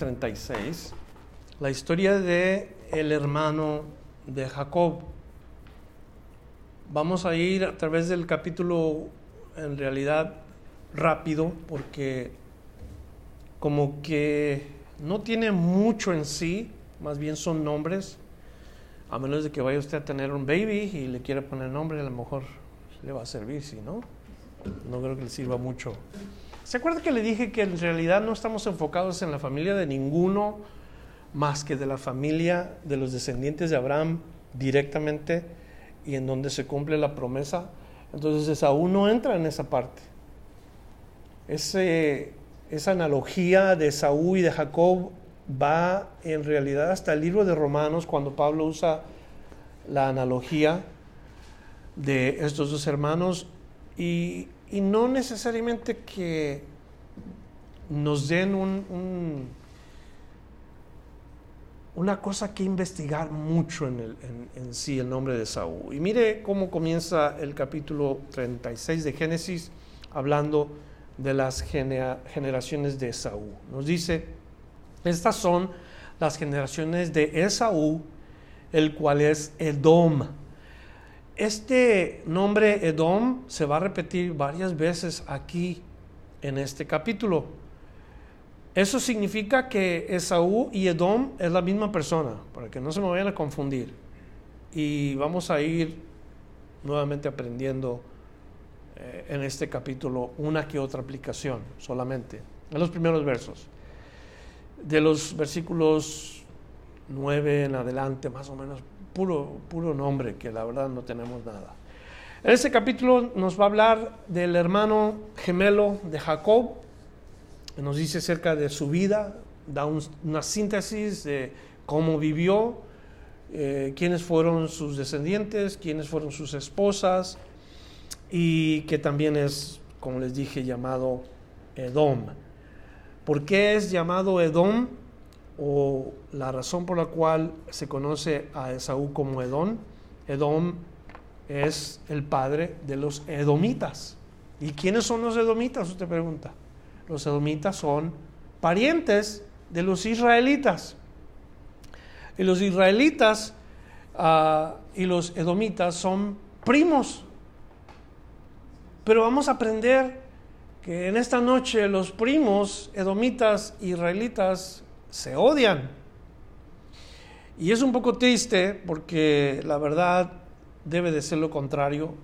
36, la historia de el hermano de Jacob. Vamos a ir a través del capítulo en realidad rápido porque como que no tiene mucho en sí, más bien son nombres, a menos de que vaya usted a tener un baby y le quiera poner nombre, a lo mejor le va a servir, si no, no creo que le sirva mucho. ¿Se acuerda que le dije que en realidad no estamos enfocados en la familia de ninguno más que de la familia de los descendientes de Abraham directamente y en donde se cumple la promesa? Entonces Esaú no entra en esa parte. Esa analogía de Saúl y de Jacob va en realidad hasta el libro de Romanos cuando Pablo usa la analogía de estos dos hermanos y, no necesariamente que nos den un, una cosa que investigar mucho en, el, en, sí, el nombre de Saúl. Y mire cómo comienza el capítulo 36 de Génesis hablando de las generaciones de Esaú. Nos dice, estas son las generaciones de Esaú, el cual es Edom. Este nombre Edom se va a repetir varias veces aquí en este capítulo. Eso significa que Esaú y Edom es la misma persona, para que no se me vayan a confundir. Y vamos a ir nuevamente aprendiendo eh, en este capítulo una que otra aplicación solamente, en los primeros versos. De los versículos 9 en adelante, más o menos, puro, puro nombre, que la verdad no tenemos nada. En este capítulo nos va a hablar del hermano gemelo de Jacob, nos dice acerca de su vida, da una síntesis de cómo vivió, eh, quiénes fueron sus descendientes, quiénes fueron sus esposas, y que también es, como les dije, llamado Edom. ¿Por qué es llamado Edom? O la razón por la cual se conoce a Esaú como Edom. Edom es el padre de los edomitas. ¿Y quiénes son los edomitas? Usted pregunta. Los edomitas son parientes de los israelitas. Y los israelitas ah, y los edomitas son primos pero vamos a aprender que en esta noche los primos edomitas israelitas se odian. Y es un poco triste porque la verdad debe de ser lo contrario,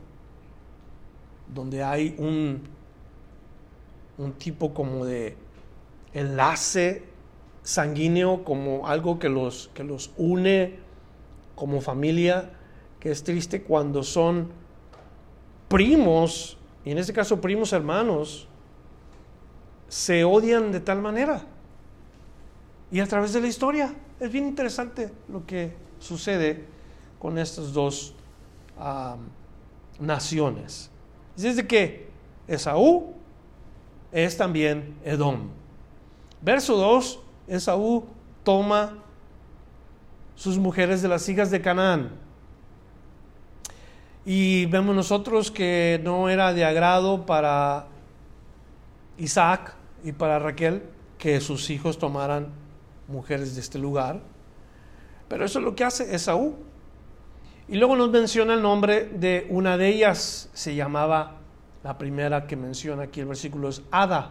donde hay un, un tipo como de enlace sanguíneo, como algo que los, que los une como familia, que es triste cuando son primos y en este caso primos hermanos, se odian de tal manera. Y a través de la historia es bien interesante lo que sucede con estas dos naciones. Desde que Esaú es también Edom. Verso 2, Esaú toma sus mujeres de las hijas de Canaán y vemos nosotros que no era de agrado para Isaac y para Raquel que sus hijos tomaran mujeres de este lugar. Pero eso es lo que hace Esaú. Y luego nos menciona el nombre de una de ellas, se llamaba, la primera que menciona aquí el versículo es Ada.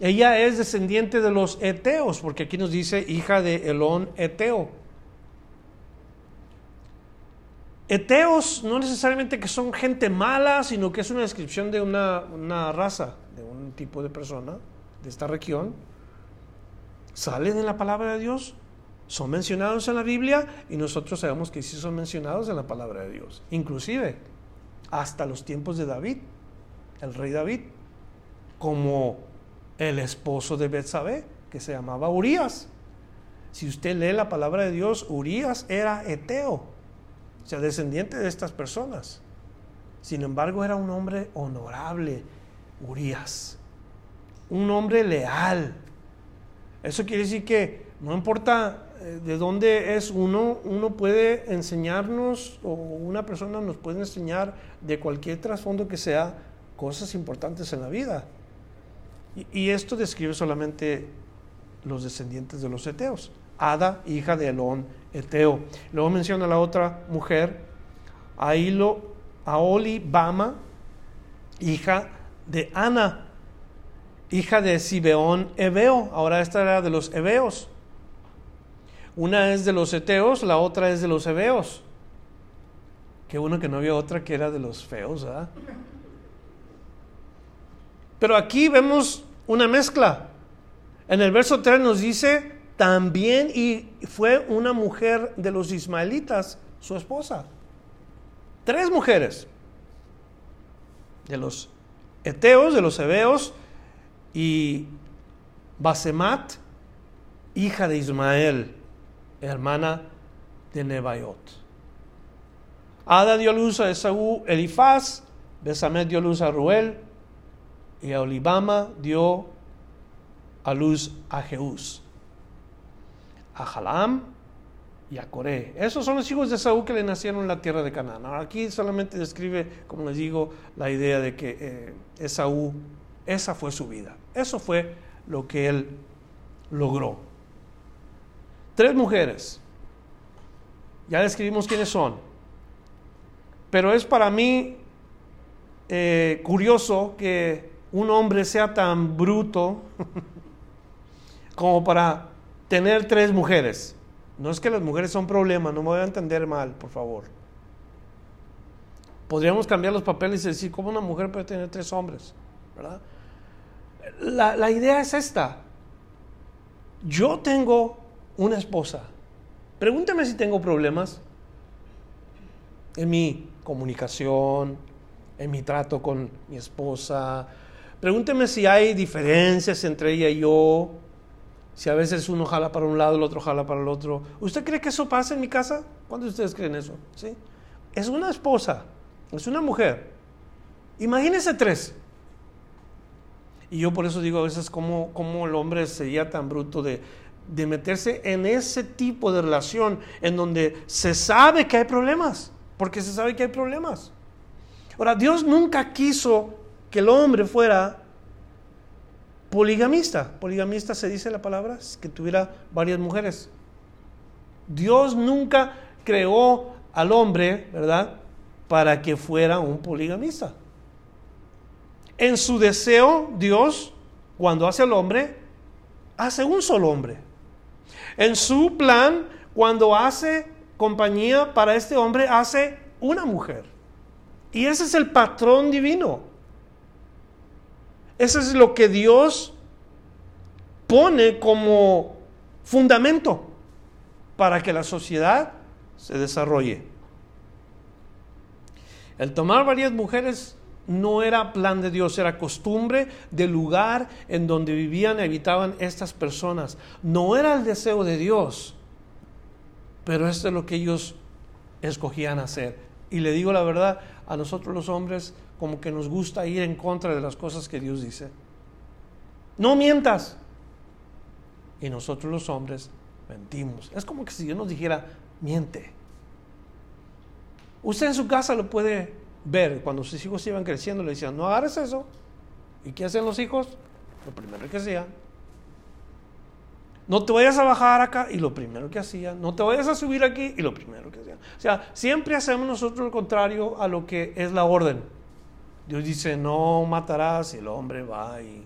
Ella es descendiente de los Eteos, porque aquí nos dice hija de Elón Eteo. Eteos no necesariamente que son gente mala, sino que es una descripción de una, raza, de un tipo de persona de esta región. Salen en la palabra de Dios, son mencionados en la Biblia y nosotros sabemos que sí son mencionados en la palabra de Dios. Inclusive hasta los tiempos de David, el rey David. como el esposo de Betsabé, que se llamaba Urias. Si usted lee la palabra de Dios, Urias era eteo, o sea, descendiente de estas personas. Sin embargo, era un hombre honorable, Urias. Un hombre leal. Eso quiere decir que no importa eh, de dónde es uno, uno puede enseñarnos o una persona nos puede enseñar de cualquier trasfondo que sea cosas importantes en la vida. Y, esto describe solamente los descendientes de los eteos. Ada, hija de Elón, eteo. Luego menciona a la otra mujer, Ailo, Aoli Bama, hija de Ana, hija de Sibeón Ebeo. Ahora esta era de los Ebeos. Una es de los Eteos, la otra es de los Ebeos. Qué bueno que no había otra que era de los feos, ¿verdad? Pero aquí vemos una mezcla. En el verso 3 nos dice, también y fue una mujer de los ismaelitas, su esposa. Tres mujeres. De los eteos, de los hebeos y Basemat, hija de Ismael, hermana de Nebaiot. Ada dio luz a Esaú Elifaz, Besamet dio luz a Ruel, y a Olibama dio a luz a Jeús, a Jalam y a Coré. Esos son los hijos de Esaú que le nacieron en la tierra de Canaán. aquí solamente describe, como les digo, la idea de que eh, Esaú, esa fue su vida. Eso fue lo que él logró. Tres mujeres. Ya describimos quiénes son. Pero es para mí eh, curioso que un hombre sea tan bruto como para tener tres mujeres. No es que las mujeres son problema, no me voy a entender mal, por favor. Podríamos cambiar los papeles y decir, ¿cómo una mujer puede tener tres hombres? ¿Verdad? La, idea es esta. Yo tengo una esposa. Pregúnteme si tengo problemas en mi comunicación, en mi trato con mi esposa, Pregúnteme si hay diferencias entre ella y yo, si a veces uno jala para un lado, el otro jala para el otro. ¿Usted cree que eso pasa en mi casa? ¿Cuántos de ustedes creen eso? ¿Sí? Es una esposa, es una mujer. Imagínese tres. Y yo por eso digo a veces cómo, el hombre sería tan bruto de, de meterse en ese tipo de relación en donde se sabe que hay problemas, porque se sabe que hay problemas. Ahora, Dios nunca quiso que el hombre fuera poligamista. Poligamista se dice la palabra, que tuviera varias mujeres. Dios nunca creó al hombre, ¿verdad? Para que fuera un poligamista. En su deseo, Dios, cuando hace al hombre, hace un solo hombre. En su plan, cuando hace compañía para este hombre, hace una mujer. Y ese es el patrón divino. Eso es lo que Dios pone como fundamento para que la sociedad se desarrolle. El tomar varias mujeres no era plan de Dios, era costumbre del lugar en donde vivían y habitaban estas personas. No era el deseo de Dios, pero esto es lo que ellos escogían hacer. Y le digo la verdad, a nosotros los hombres como que nos gusta ir en contra de las cosas que Dios dice. No mientas. Y nosotros los hombres mentimos. Es como que si Dios nos dijera, miente. Usted en su casa lo puede ver. Cuando sus hijos iban creciendo, le decían, no agarres eso. ¿Y qué hacen los hijos? Lo primero que hacían. No te vayas a bajar acá y lo primero que hacían. No te vayas a subir aquí y lo primero que hacían. O sea, siempre hacemos nosotros lo contrario a lo que es la orden. Dios dice, no matarás y el hombre va y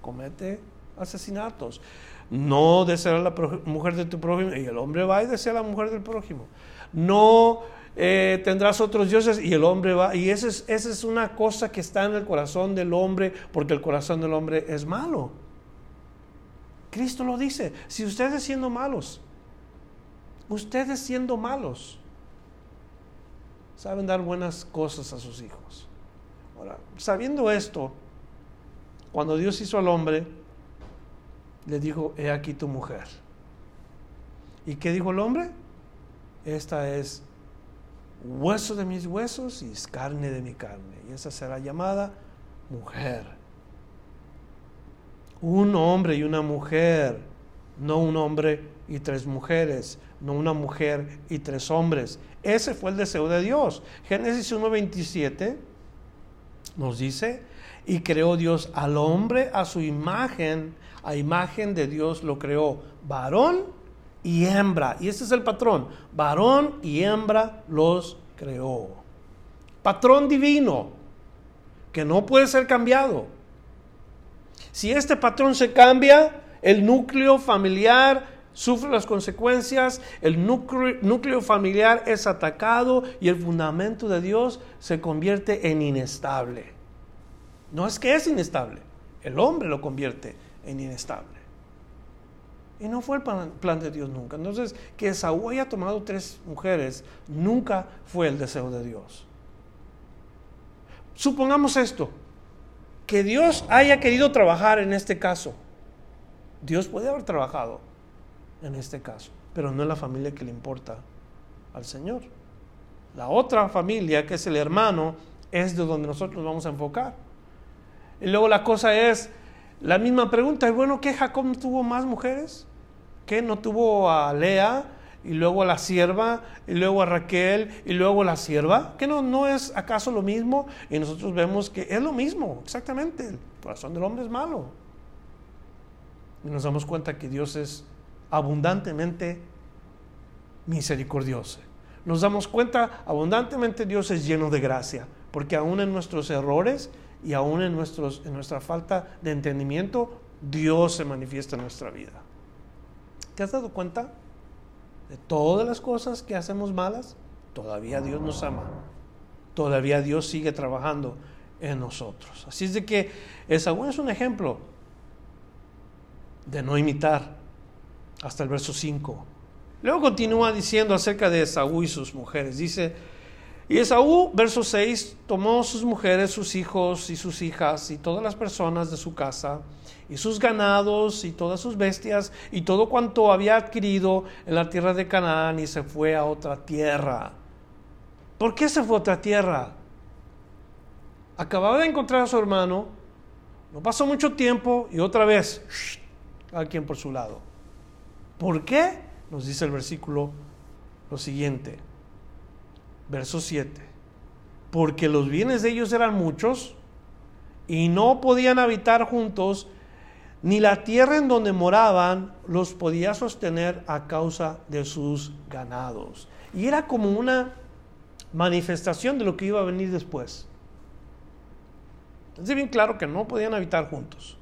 comete asesinatos. No desearás la mujer de tu prójimo y el hombre va y desea la mujer del prójimo. No eh, tendrás otros dioses y el hombre va. Y esa es, esa es una cosa que está en el corazón del hombre porque el corazón del hombre es malo. Cristo lo dice, si ustedes siendo malos, ustedes siendo malos, saben dar buenas cosas a sus hijos sabiendo esto, Cuando Dios hizo al hombre, le dijo, he aquí tu mujer. ¿Y qué dijo el hombre? Esta es hueso de mis huesos y es carne de mi carne. Y esa será llamada mujer. Un hombre y una mujer, no un hombre y tres mujeres, no una mujer y tres hombres. Ese fue el deseo de Dios. Génesis 1.27 nos dice, y creó Dios al hombre a su imagen, a imagen de Dios lo creó, varón y hembra. Y ese es el patrón, varón y hembra los creó. Patrón divino, que no puede ser cambiado. Si este patrón se cambia, el núcleo familiar sufre las consecuencias, el núcleo, familiar es atacado y el fundamento de Dios se convierte en inestable. No es que es inestable, el hombre lo convierte en inestable. Y no fue el plan, de Dios nunca. Entonces, que Saúl haya tomado tres mujeres nunca fue el deseo de Dios. Supongamos esto, que Dios haya querido trabajar en este caso. Dios puede haber trabajado en este caso, pero no es la familia que le importa al Señor. La otra familia, que es el hermano, es de donde nosotros vamos a enfocar. Y luego la cosa es, la misma pregunta, ¿es bueno que Jacob tuvo más mujeres? ¿Que no tuvo a Lea y luego a la sierva y luego a Raquel y luego a la sierva? ¿Que no, no es acaso lo mismo? Y nosotros vemos que es lo mismo, exactamente. El corazón del hombre es malo. Y nos damos cuenta que Dios es abundantemente misericordioso. Nos damos cuenta, abundantemente Dios es lleno de gracia, porque aún en nuestros errores y aún en, nuestros, en nuestra falta de entendimiento, Dios se manifiesta en nuestra vida. ¿Te has dado cuenta de todas las cosas que hacemos malas? Todavía Dios nos ama. Todavía Dios sigue trabajando en nosotros. Así es de que Esaú es un ejemplo de no imitar hasta el verso 5. Luego continúa diciendo acerca de Esaú y sus mujeres. Dice, y Esaú, verso 6, tomó sus mujeres, sus hijos y sus hijas y todas las personas de su casa y sus ganados y todas sus bestias y todo cuanto había adquirido en la tierra de Canaán y se fue a otra tierra. ¿Por qué se fue a otra tierra? Acababa de encontrar a su hermano, no pasó mucho tiempo y otra vez, cada quien por su lado. ¿Por qué? Nos dice el versículo lo siguiente, verso 7. Porque los bienes de ellos eran muchos y no podían habitar juntos, ni la tierra en donde moraban los podía sostener a causa de sus ganados. Y era como una manifestación de lo que iba a venir después. Es bien claro que no podían habitar juntos.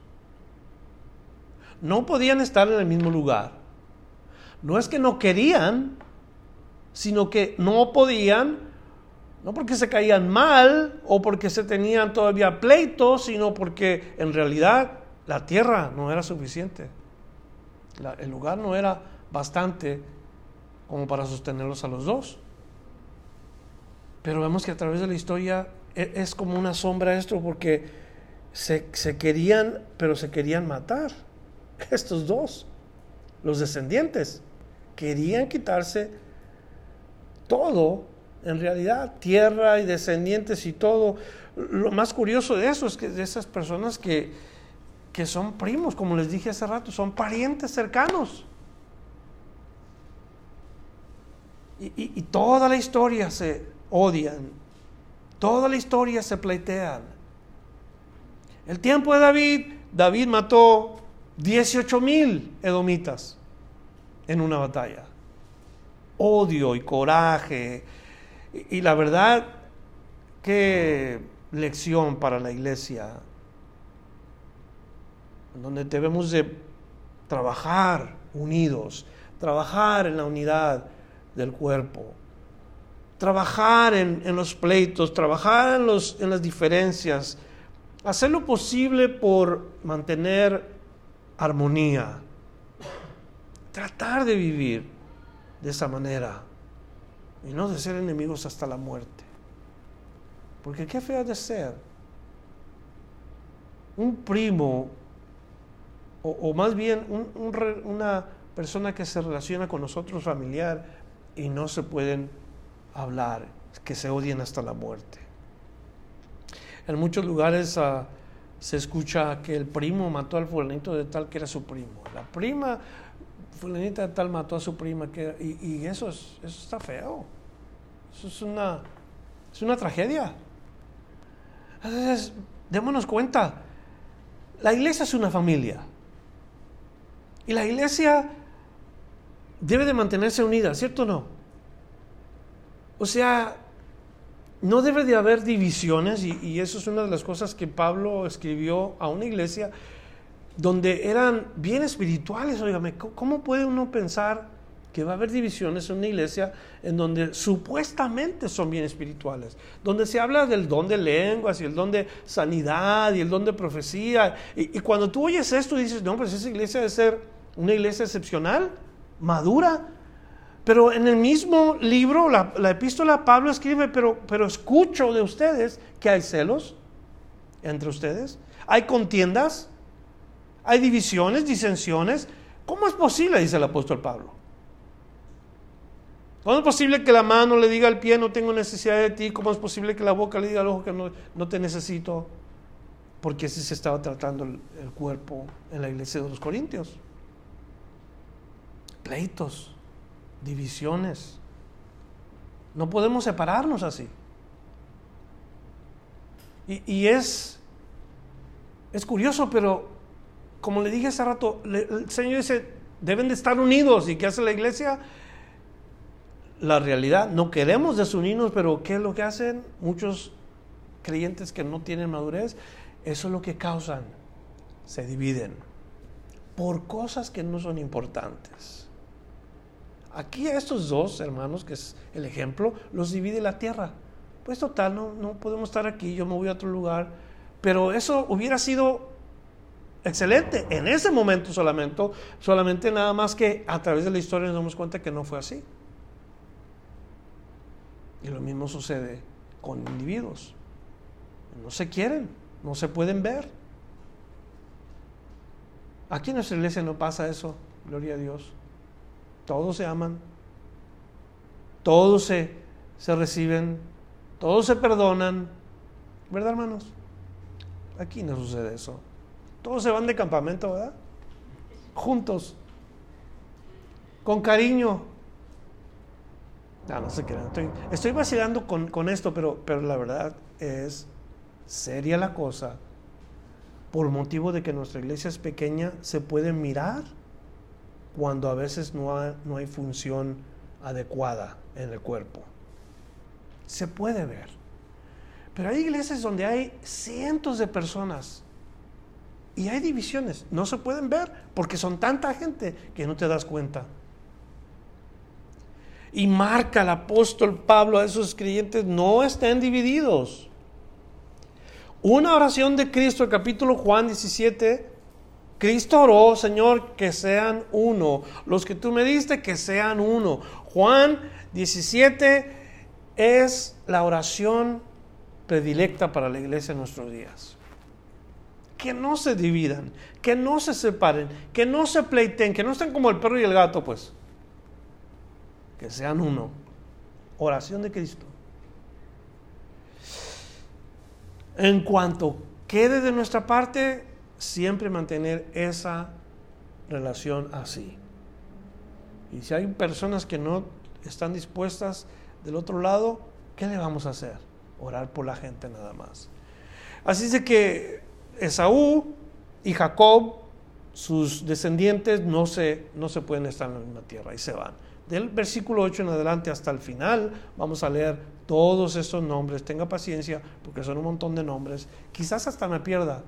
No podían estar en el mismo lugar no es que no querían, sino que no podían, no porque se caían mal o porque se tenían todavía pleitos, sino porque en realidad la tierra no era suficiente. el lugar no era bastante como para sostenerlos a los dos. Pero vemos que a través de la historia e, es, como una sombra esto porque se, se querían, pero se querían matar. Estos dos, los descendientes querían quitarse todo, en realidad, tierra y descendientes y todo. Lo más curioso de eso es que de esas personas que, que son primos, como les dije hace rato, son parientes cercanos. Y, y, toda la historia se odian, toda la historia se pleitean. El tiempo de David, David mató 18 mil edomitas en una batalla. Odio y coraje. Y, la verdad, qué lección para la iglesia, donde debemos de trabajar unidos, trabajar en la unidad del cuerpo, trabajar en, los pleitos, trabajar en, los, en las diferencias, hacer lo posible por mantener armonía, tratar de vivir de esa manera y no de ser enemigos hasta la muerte. Porque qué feo de ser un primo, o, más bien una persona que se relaciona con nosotros familiar y no se pueden hablar, que se odian hasta la muerte. En muchos lugares ah, se escucha que el primo mató al fulanito de tal que era su primo. La prima fulanita tal mató a su prima que, y, eso, es, eso está feo. Eso es una, es una tragedia. Entonces, démonos cuenta, la iglesia es una familia. Y la iglesia debe de mantenerse unida, ¿cierto o no? O sea, no debe de haber divisiones y, y, eso es una de las cosas que Pablo escribió a una iglesia donde eran bien espirituales. Óigame, ¿cómo puede uno pensar que va a haber divisiones en una iglesia en donde supuestamente son bien espirituales? Donde se habla del don de lenguas y el don de sanidad y el don de profecía. Y, cuando tú oyes esto dices, no, pues esa iglesia debe ser una iglesia excepcional, madura. Pero en el mismo libro, la, la epístola, Pablo escribe, pero, pero escucho de ustedes que hay celos entre ustedes, hay contiendas, hay divisiones, disensiones. ¿Cómo es posible? Dice el apóstol Pablo. ¿Cómo es posible que la mano le diga al pie no tengo necesidad de ti? ¿Cómo es posible que la boca le diga al ojo que no, te necesito? Porque así se estaba tratando el, el cuerpo en la iglesia de los Corintios. Pleitos, divisiones. No podemos separarnos así. Y, y, es, es curioso, pero como le dije hace rato, el Señor dice, deben de estar unidos. ¿Y qué hace la iglesia? La realidad, no queremos desunirnos, pero ¿qué es lo que hacen? Muchos creyentes que no tienen madurez, eso es lo que causan. Se dividen por cosas que no son importantes. Aquí a estos dos hermanos, que es el ejemplo, los divide la tierra. Pues total, no, no podemos estar aquí, yo me voy a otro lugar. Pero eso hubiera sido excelente en ese momento solamente, solamente nada más que a través de la historia nos damos cuenta que no fue así. Y lo mismo sucede con individuos. No se quieren, no se pueden ver. Aquí en nuestra iglesia no pasa eso, gloria a Dios. Todos se aman, todos se, se reciben, todos se perdonan. ¿Verdad, hermanos? Aquí no sucede eso. Todos se van de campamento, ¿verdad? Juntos. Con cariño. No, no se crean. Estoy, estoy vacilando con, con esto, pero, pero la verdad es seria la cosa. Por motivo de que nuestra iglesia es pequeña, se puede mirar cuando a veces no no hay función adecuada en el cuerpo. Se puede ver. Pero hay iglesias donde hay cientos de personas y hay divisiones, no se pueden ver porque son tanta gente que no te das cuenta. Y marca el apóstol Pablo a esos creyentes, no estén divididos. Una oración de Cristo, el capítulo Juan 17, Cristo oró, Señor, que sean uno. Los que tú me diste, que sean uno. Juan 17 es la oración predilecta para la iglesia en nuestros días que no se dividan, que no se separen, que no se pleiten, que no estén como el perro y el gato, pues. Que sean uno. Oración de Cristo. En cuanto quede de nuestra parte, siempre mantener esa relación así. Y si hay personas que no están dispuestas del otro lado, ¿qué le vamos a hacer? Orar por la gente nada más. Así es de que Esaú y Jacob, sus descendientes, no se, no se pueden estar en la misma tierra y se van. Del versículo 8 en adelante hasta el final vamos a leer todos estos nombres. Tenga paciencia porque son un montón de nombres. Quizás hasta me pierda.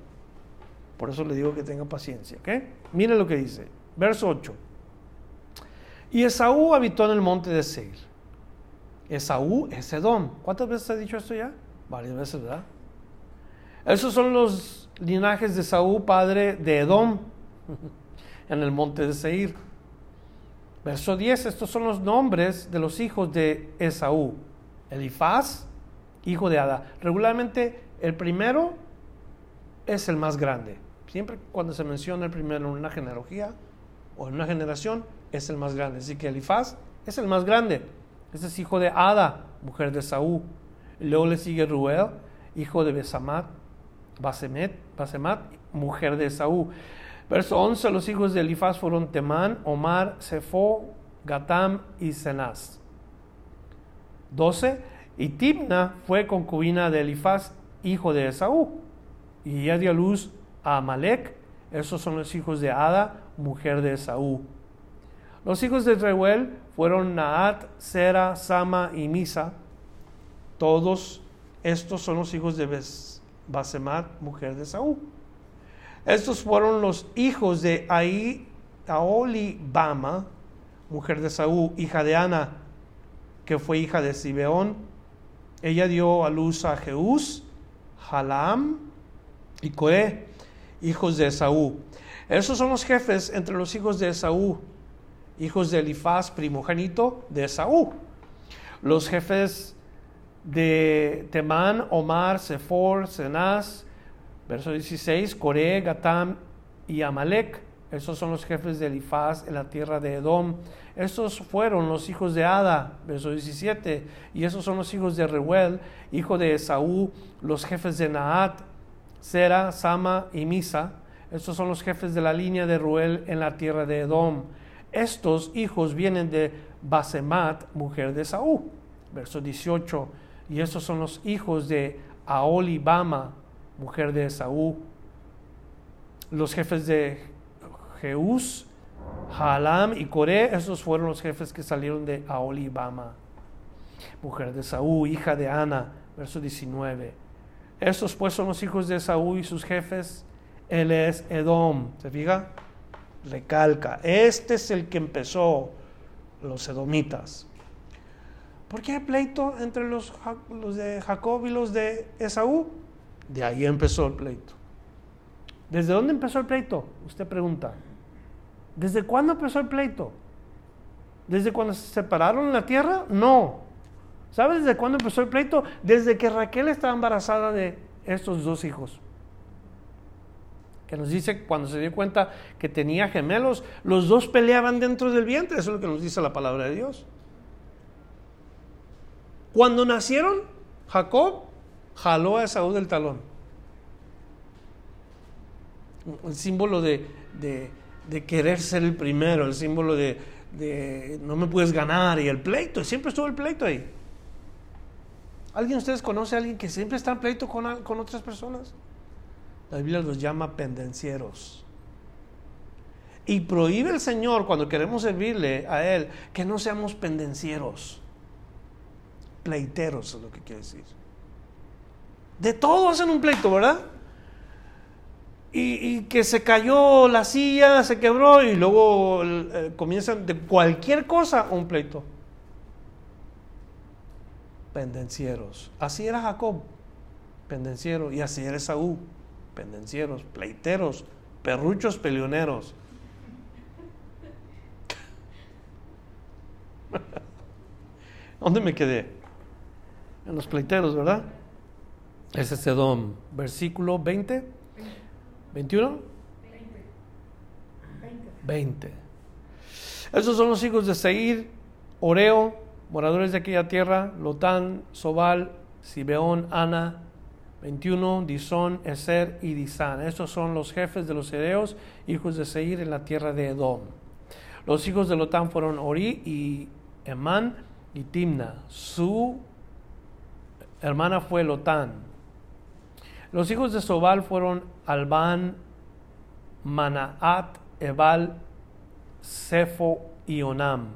Por eso le digo que tenga paciencia. ¿okay? Mire lo que dice. Verso 8. Y Esaú habitó en el monte de Seir. Esaú es Edom. ¿Cuántas veces ha dicho esto ya? Varias veces, ¿verdad? Esos son los linajes de Saúl, padre de Edom, en el monte de Seir. Verso 10, estos son los nombres de los hijos de Esaú. Elifaz, hijo de Ada. Regularmente el primero es el más grande. Siempre cuando se menciona el primero en una genealogía o en una generación, es el más grande. Así que Elifaz es el más grande. Este es hijo de Ada, mujer de Saúl. Luego le sigue Ruel, hijo de Besamat, Basemet, Basemat, mujer de Saúl. Verso 11, los hijos de Elifaz fueron Temán, Omar, Sefo, Gatam y Cenaz. 12, y Timna fue concubina de Elifaz, hijo de Esaú, y ella dio luz a Amalek. Esos son los hijos de Ada, mujer de Esaú. Los hijos de Reuel fueron Naat, Sera, Sama y Misa. Todos estos son los hijos de Basemat, mujer de Esaú. Estos fueron los hijos de Ahí, Bama, mujer de Saúl, hija de Ana, que fue hija de Sibeón. Ella dio a luz a Jeús, Halam y Coé, hijos de Esaú. Esos son los jefes entre los hijos de Esaú, hijos de Elifaz, primogénito de Esaú. Los jefes de Temán, Omar, Sefor, Cenaz, verso 16, Coré, Gatam y Amalek. Esos son los jefes de Elifaz en la tierra de Edom. Estos fueron los hijos de Ada, verso 17. Y esos son los hijos de Reuel, hijo de Esaú, los jefes de Naat, Sera, Sama y Misa. Estos son los jefes de la línea de Reuel en la tierra de Edom. Estos hijos vienen de Basemat, mujer de Esaú, verso 18. Y estos son los hijos de Aolibama, mujer de Esaú. Los jefes de Jeús, Halam y Coré, esos fueron los jefes que salieron de Aolibama, mujer de Saúl, hija de Ana, verso 19. Estos pues son los hijos de Saúl y sus jefes. Él es Edom. ¿Se fija? Recalca. Este es el que empezó los edomitas. ¿Por qué hay pleito entre los, de Jacob y los de Esaú? De ahí empezó el pleito. ¿Desde dónde empezó el pleito? Usted pregunta. ¿Desde cuándo empezó el pleito? ¿Desde cuando se separaron en la tierra? No. ¿Sabes desde cuándo empezó el pleito? Desde que Raquel estaba embarazada de estos dos hijos. Que nos dice cuando se dio cuenta que tenía gemelos, los dos peleaban dentro del vientre. Eso es lo que nos dice la palabra de Dios. Cuando nacieron, Jacob jaló a Esaú del talón. El símbolo de, de querer ser el primero, el símbolo de, no me puedes ganar y el pleito, siempre estuvo el pleito ahí. ¿Alguien de ustedes conoce a alguien que siempre está en pleito con, con otras personas? La Biblia los llama pendencieros. Y prohíbe el Señor cuando queremos servirle a Él que no seamos pendencieros. Pleiteros es lo que quiere decir. De todo hacen un pleito, ¿verdad? y, que se cayó la silla, se quebró y luego eh, comienzan de cualquier cosa un pleito. Pendencieros. Así era Jacob, pendenciero, y así era Saúl, pendencieros, pleiteros, perruchos peleoneros. ¿Dónde me quedé? En los pleiteros, ¿verdad? Ese es Edom, versículo 20. ¿21? 20. Esos son los hijos de Seir, Oreo, moradores de aquella tierra, Lotán, Sobal, Sibeón, Ana, 21, Disón, Eser y Disán. Estos son los jefes de los hereos, hijos de Seir en la tierra de Edom. Los hijos de Lotán fueron Ori y Emán y Timna. Su hermana fue Lotán. Los hijos de Sobal fueron Albán, Manaat, Ebal, Sefo y Onam.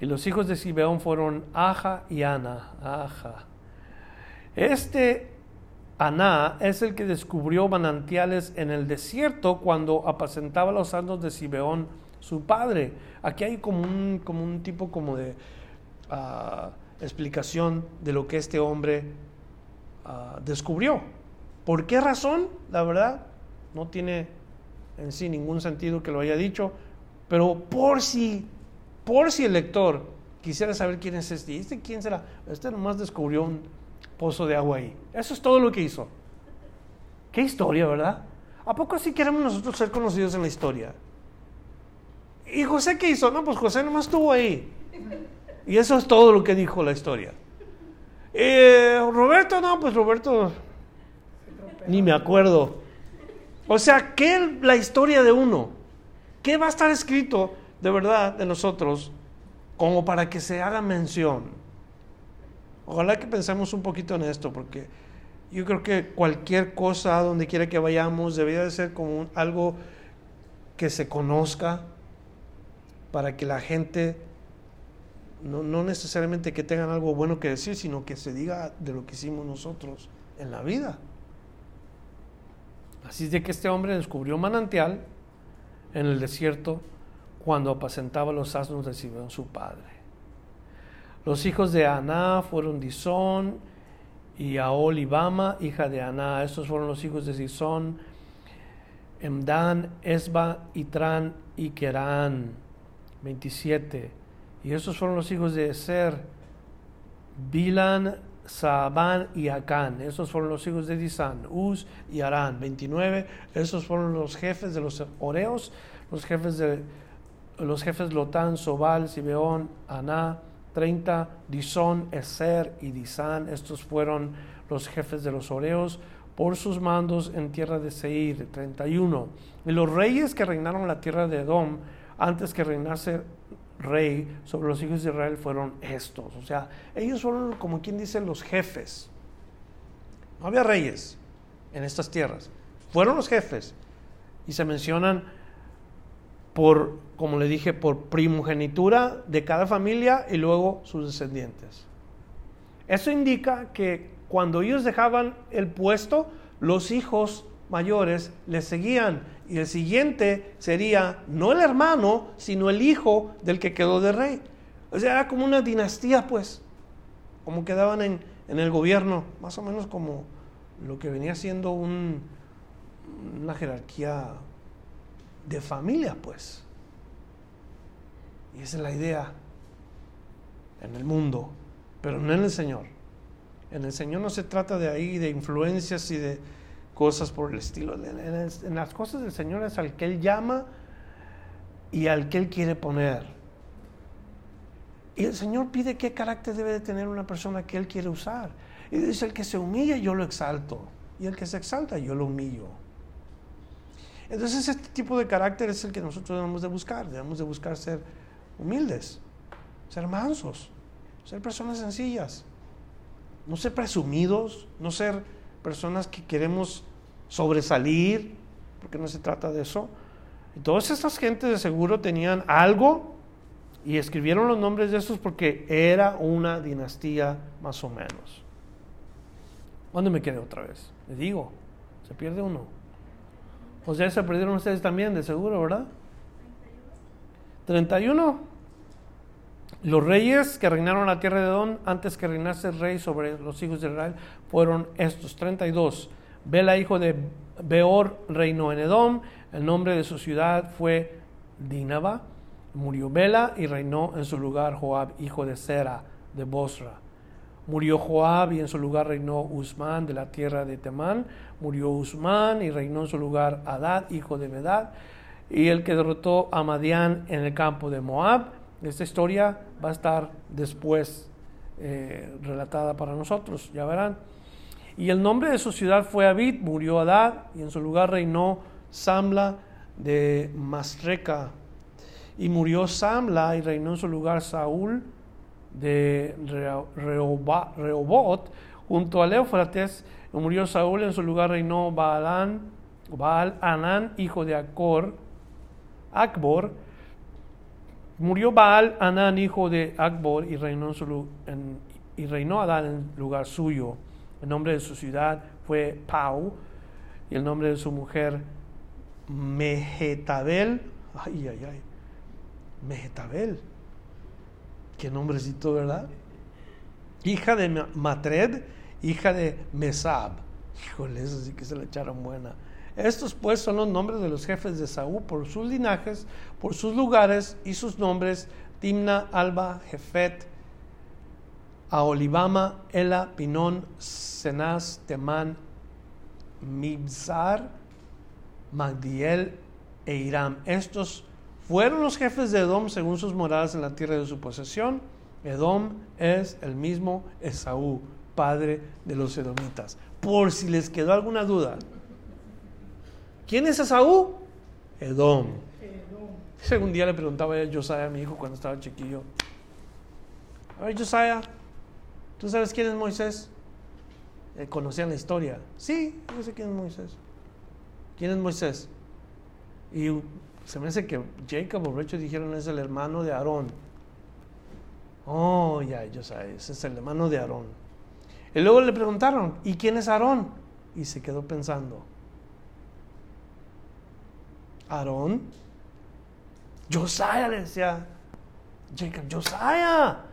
Y los hijos de Sibeón fueron Aja y Ana. Aja. Este Aná es el que descubrió manantiales en el desierto cuando apacentaba los santos de Sibeón, su padre. Aquí hay como un, como un tipo como de ah, explicación de lo que este hombre Ah, descubrió. ¿Por qué razón? La verdad, no tiene en sí ningún sentido que lo haya dicho, pero por si, por si el lector quisiera saber quién es este, ¿este quién será? Este nomás descubrió un pozo de agua ahí. Eso es todo lo que hizo. Qué historia, ¿verdad? ¿A poco así queremos nosotros ser conocidos en la historia? ¿Y José qué hizo? No, pues José nomás estuvo ahí. Y eso es todo lo que dijo la historia. Eh, Roberto, no, pues Roberto, ni me acuerdo. O sea, ¿qué la historia de uno? ¿Qué va a estar escrito de verdad de nosotros como para que se haga mención? Ojalá que pensemos un poquito en esto, porque yo creo que cualquier cosa, donde quiera que vayamos, debería de ser como algo que se conozca para que la gente no, necesariamente que tengan algo bueno que decir, sino que se diga de lo que hicimos nosotros en la vida. Así es de que este hombre descubrió manantial en el desierto cuando apacentaba los asnos de su padre. Los hijos de Aná fueron Disón y Aolibama, hija de Aná. Estos fueron los hijos de Disón, Emdan, Esba, Itran y Kerán. 27. Y esos fueron los hijos de Ser, Bilan, Saabán y Acán. Esos fueron los hijos de Disán, Uz y Arán. 29. Esos fueron los jefes de los Oreos, los jefes de los jefes Lotán, Sobal, Sibeón, Aná. 30. Disón, Eser y Disán. Estos fueron los jefes de los Oreos por sus mandos en tierra de Seir. 31. Y los reyes que reinaron la tierra de Edom antes que reinase rey sobre los hijos de Israel fueron estos. O sea, ellos fueron como quien dice los jefes. No había reyes en estas tierras. Fueron los jefes. Y se mencionan por, como le dije, por primogenitura de cada familia y luego sus descendientes. Eso indica que cuando ellos dejaban el puesto, los hijos mayores les seguían y el siguiente sería no el hermano, sino el hijo del que quedó de rey. O sea, era como una dinastía, pues, como quedaban en, en el gobierno, más o menos como lo que venía siendo un, una jerarquía de familia, pues. Y esa es la idea en el mundo, pero no en el Señor. En el Señor no se trata de ahí, de influencias y de cosas por el estilo. En, las cosas del Señor es al que Él llama y al que Él quiere poner. Y el Señor pide qué carácter debe de tener una persona que Él quiere usar. Y dice, el que se humilla, yo lo exalto. Y el que se exalta, yo lo humillo. Entonces este tipo de carácter es el que nosotros debemos de buscar. Debemos de buscar ser humildes, ser mansos, ser personas sencillas. No ser presumidos, no ser personas que queremos sobresalir, porque no se trata de eso. Y todas estas gentes de seguro tenían algo y escribieron los nombres de estos porque era una dinastía más o menos. ¿Dónde me quedé otra vez? Le digo, se pierde uno. O sea, se perdieron ustedes también, de seguro, ¿verdad? 31. Los reyes que reinaron la tierra de Edom antes que reinase el rey sobre los hijos de Israel fueron estos 32. Bela, hijo de Beor, reinó en Edom. El nombre de su ciudad fue Dinaba. Murió Bela y reinó en su lugar Joab, hijo de Sera, de Bosra. Murió Joab y en su lugar reinó Usman de la tierra de Temán. Murió Usman y reinó en su lugar Adad, hijo de Medad. Y el que derrotó a Madián en el campo de Moab esta historia va a estar después eh, relatada para nosotros, ya verán. Y el nombre de su ciudad fue Abid, murió Adad, y en su lugar reinó Samla de Masreca. Y murió Samla y reinó en su lugar Saúl de Rehobot, junto al Éufrates. Murió Saúl, en su lugar reinó Baalán, Baal Anán, hijo de Acor, Akbor, Murió Baal Anán, hijo de Akbor, y reinó, en y reinó Adán en lugar suyo. El nombre de su ciudad fue Pau, y el nombre de su mujer Mehetabel. Ay, ay, ay. Mehetabel. Qué nombrecito, ¿verdad? Hija de Matred, hija de Mesab. Híjole, eso sí que se le echaron buena. Estos pues son los nombres de los jefes de Saúl por sus linajes, por sus lugares y sus nombres, Timna, Alba, Jefet, Aolibama, Ela, Pinón, Cenaz, Temán, Mibzar, Magdiel e Iram. Estos fueron los jefes de Edom según sus moradas en la tierra de su posesión. Edom es el mismo Esaú, padre de los edomitas. Por si les quedó alguna duda. ¿Quién es Esaú? Edom. Un día le preguntaba a a mi hijo, cuando estaba chiquillo. A ver, Josiah, ¿tú sabes quién es Moisés? Eh, ¿Conocían la historia? Sí, yo sé quién es Moisés. ¿Quién es Moisés? Y se me hace que Jacob o Rachel dijeron es el hermano de Aarón. Oh, ya, Josiah, ese es el hermano de Aarón. Y luego le preguntaron, ¿y quién es Aarón? Y se quedó pensando. Aarón Josiah le decía, Jacob, Josiah,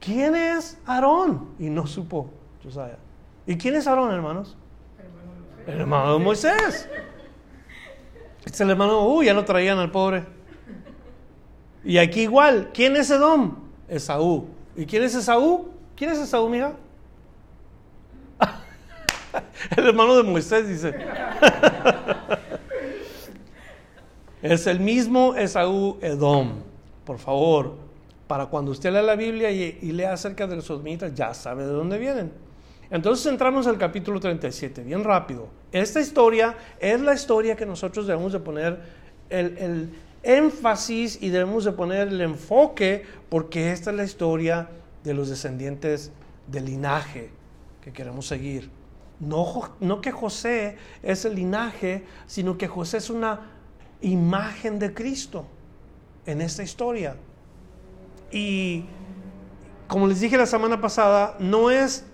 ¿quién es Aarón? Y no supo Josiah. ¿Y quién es Aarón, hermanos? El hermano de Moisés. Es el hermano, uy, ya lo traían al pobre. Y aquí igual, ¿quién es Edom? Esaú. ¿Y quién es Esaú? ¿Quién es Esaú, mija? el hermano de Moisés, dice. Es el mismo Esaú Edom. Por favor, para cuando usted lea la Biblia y, lea acerca de los sodomitas, ya sabe de dónde vienen. Entonces entramos al capítulo 37, bien rápido. Esta historia es la historia que nosotros debemos de poner el, énfasis y debemos de poner el enfoque porque esta es la historia de los descendientes del linaje que queremos seguir. No que José es el linaje, sino que José es una imagen de Cristo en esta historia. Y como les dije la semana pasada, no es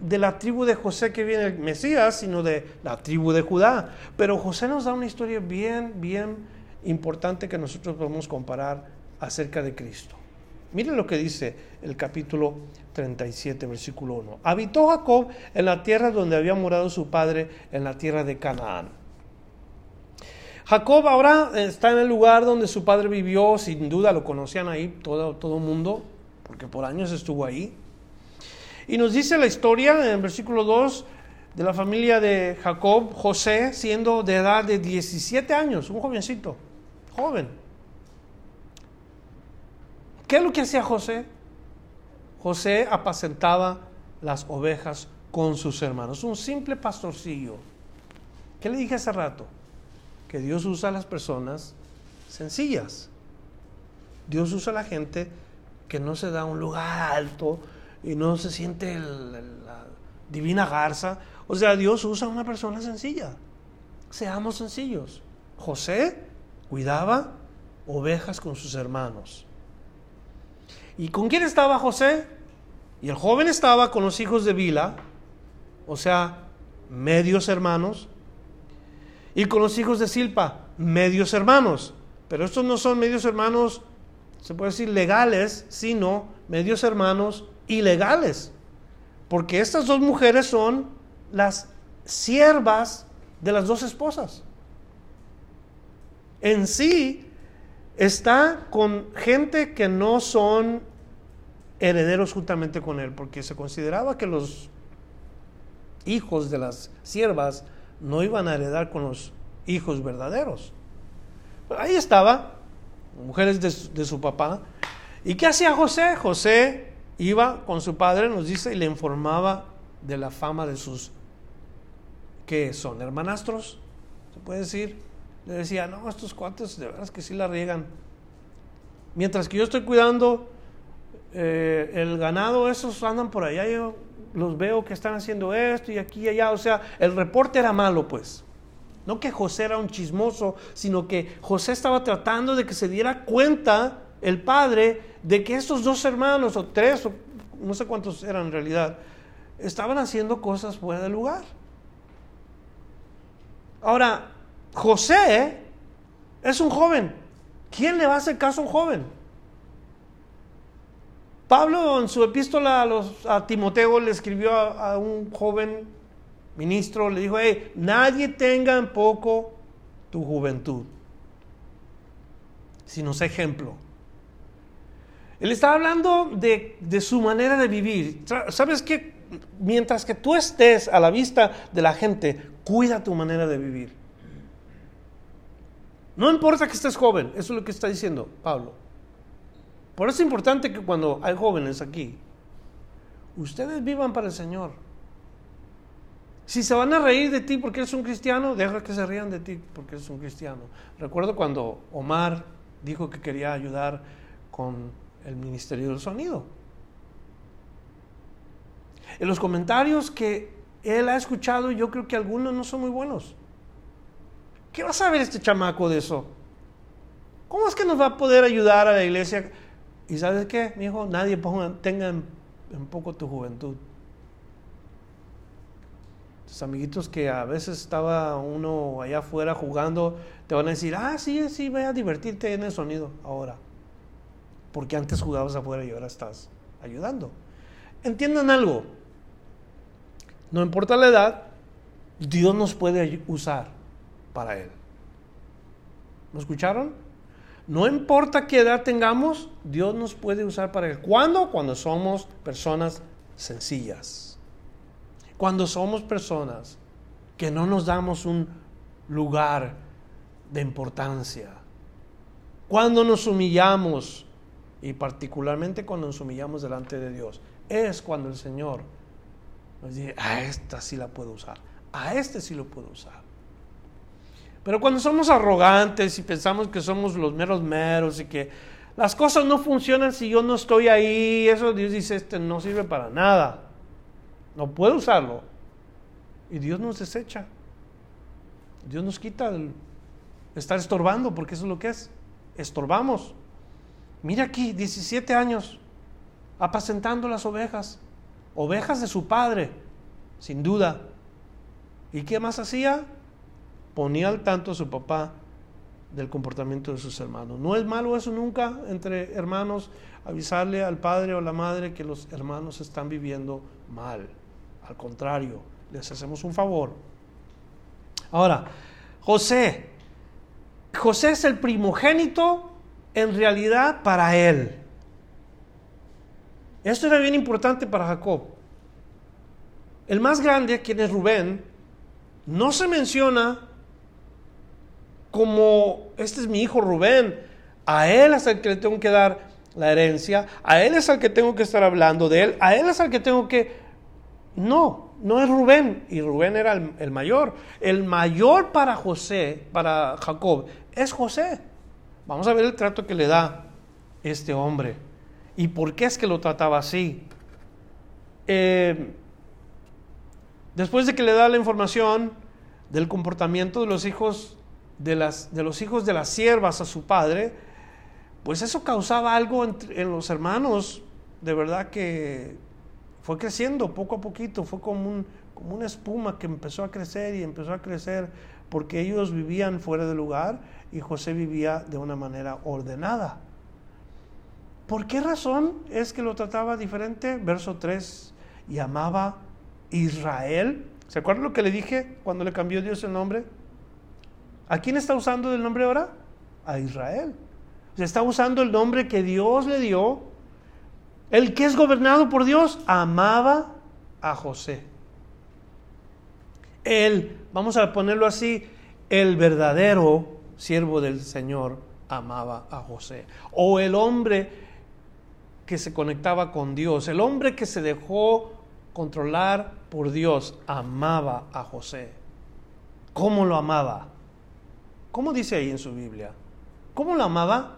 de la tribu de José que viene el Mesías, sino de la tribu de Judá. Pero José nos da una historia bien, bien importante que nosotros podemos comparar acerca de Cristo. Miren lo que dice el capítulo 37, versículo 1. Habitó Jacob en la tierra donde había morado su padre, en la tierra de Canaán. Jacob ahora está en el lugar donde su padre vivió, sin duda lo conocían ahí todo, todo mundo, porque por años estuvo ahí. Y nos dice la historia en el versículo 2 de la familia de Jacob, José, siendo de edad de 17 años, un jovencito, joven. ¿Qué es lo que hacía José? José apacentaba las ovejas con sus hermanos, un simple pastorcillo. ¿Qué le dije hace rato? Que Dios usa a las personas sencillas. Dios usa a la gente que no se da un lugar alto y no se siente la divina garza. O sea, Dios usa a una persona sencilla. Seamos sencillos. José cuidaba ovejas con sus hermanos. ¿Y con quién estaba José? Y el joven estaba con los hijos de Bila, o sea, medios hermanos, y con los hijos de Silpa, medios hermanos. Pero estos no son medios hermanos, se puede decir legales, sino medios hermanos ilegales. Porque estas dos mujeres son las siervas de las dos esposas. En sí está con gente que no son herederos juntamente con él, porque se consideraba que los hijos de las siervas no iban a heredar con los hijos verdaderos. ahí estaba, mujeres de, su papá. ¿Y qué hacía José? José iba con su padre, nos dice, y le informaba de la fama de sus, ¿qué son? ¿Hermanastros? ¿Se puede decir? Le decía, no, estos cuates de verdad es que sí la riegan. Mientras que yo estoy cuidando eh, el ganado, esos andan por allá, yo los veo que están haciendo esto y aquí y allá. O sea, el reporte era malo, pues. No que José era un chismoso, sino que José estaba tratando de que se diera cuenta el padre de que estos dos hermanos, o tres, o no sé cuántos eran en realidad, estaban haciendo cosas fuera de lugar. Ahora, José es un joven. ¿Quién le va a hacer caso a un joven? Pablo en su epístola a, Timoteo le escribió a, un joven ministro, le dijo, hey, nadie tenga en poco tu juventud, sino sé ejemplo. Él estaba hablando de, su manera de vivir. ¿Sabes qué? mientras que tú estés a la vista de la gente, cuida tu manera de vivir. No importa que estés joven, eso es lo que está diciendo Pablo. Por eso es importante que cuando hay jóvenes aquí, ustedes vivan para el Señor. Si se van a reír de ti porque eres un cristiano, deja que se rían de ti porque eres un cristiano. Recuerdo cuando Omar dijo que quería ayudar con el Ministerio del Sonido. En los comentarios que él ha escuchado, yo creo que algunos no son muy buenos. ¿Qué va a saber este chamaco de eso? ¿Cómo es que nos va a poder ayudar a la iglesia? ¿Y sabes qué, mi hijo? Nadie tenga en, poco tu juventud. Tus amiguitos que a veces estaba uno allá afuera jugando, te van a decir, ah, sí, sí, ve a divertirte en el sonido ahora. Porque antes jugabas afuera y ahora estás ayudando. Entiendan algo, no importa la edad, Dios nos puede usar para Él. ¿Me escucharon? No importa qué edad tengamos, Dios nos puede usar para Él. ¿Cuándo? Cuando somos personas sencillas. Cuando somos personas que no nos damos un lugar de importancia. Cuando nos humillamos, y particularmente cuando nos humillamos delante de Dios, es cuando el Señor pues a esta sí la puedo usar, a este sí lo puedo usar. Pero cuando somos arrogantes y pensamos que somos los meros meros y que las cosas no funcionan si yo no estoy ahí, eso Dios dice, este no sirve para nada. No puedo usarlo. Y Dios nos desecha. Dios nos quita el estar estorbando, porque eso es lo que es. Estorbamos. Mira aquí, 17 años, apacentando las ovejas ovejas de su padre, sin duda. ¿Y qué más hacía? Ponía al tanto a su papá del comportamiento de sus hermanos. No es malo eso nunca entre hermanos, avisarle al padre o la madre que los hermanos están viviendo mal. Al contrario, les hacemos un favor. Ahora, José. José es el primogénito en realidad para él. Esto era bien importante para Jacob. El más grande, quien es Rubén, no se menciona como, este es mi hijo Rubén, a él es al que le tengo que dar la herencia, a él es al que tengo que estar hablando de él, a él es al que tengo que... No, no es Rubén, y Rubén era el, mayor. El mayor para José, para Jacob, es José. Vamos a ver el trato que le da este hombre. ¿Y por qué es que lo trataba así? Eh, después de que le da la información del comportamiento de los hijos de, las, de los hijos de las siervas a su padre, pues eso causaba algo en los hermanos, de verdad que fue creciendo poco a poquito, fue como, como una espuma que empezó a crecer y empezó a crecer porque ellos vivían fuera de lugar y José vivía de una manera ordenada. ¿Por qué razón es que lo trataba diferente? Verso 3, y amaba Israel. ¿Se acuerdan lo que le dije cuando le cambió Dios el nombre? ¿A quién está usando el nombre ahora? A Israel. Se está usando el nombre que Dios le dio. El que es gobernado por Dios amaba a José. Él, vamos a ponerlo así, el verdadero siervo del Señor amaba a José. O el hombre que se conectaba con Dios, el hombre que se dejó controlar por Dios, amaba a José. ¿Cómo lo amaba? ¿Cómo dice ahí en su Biblia? ¿Cómo lo amaba?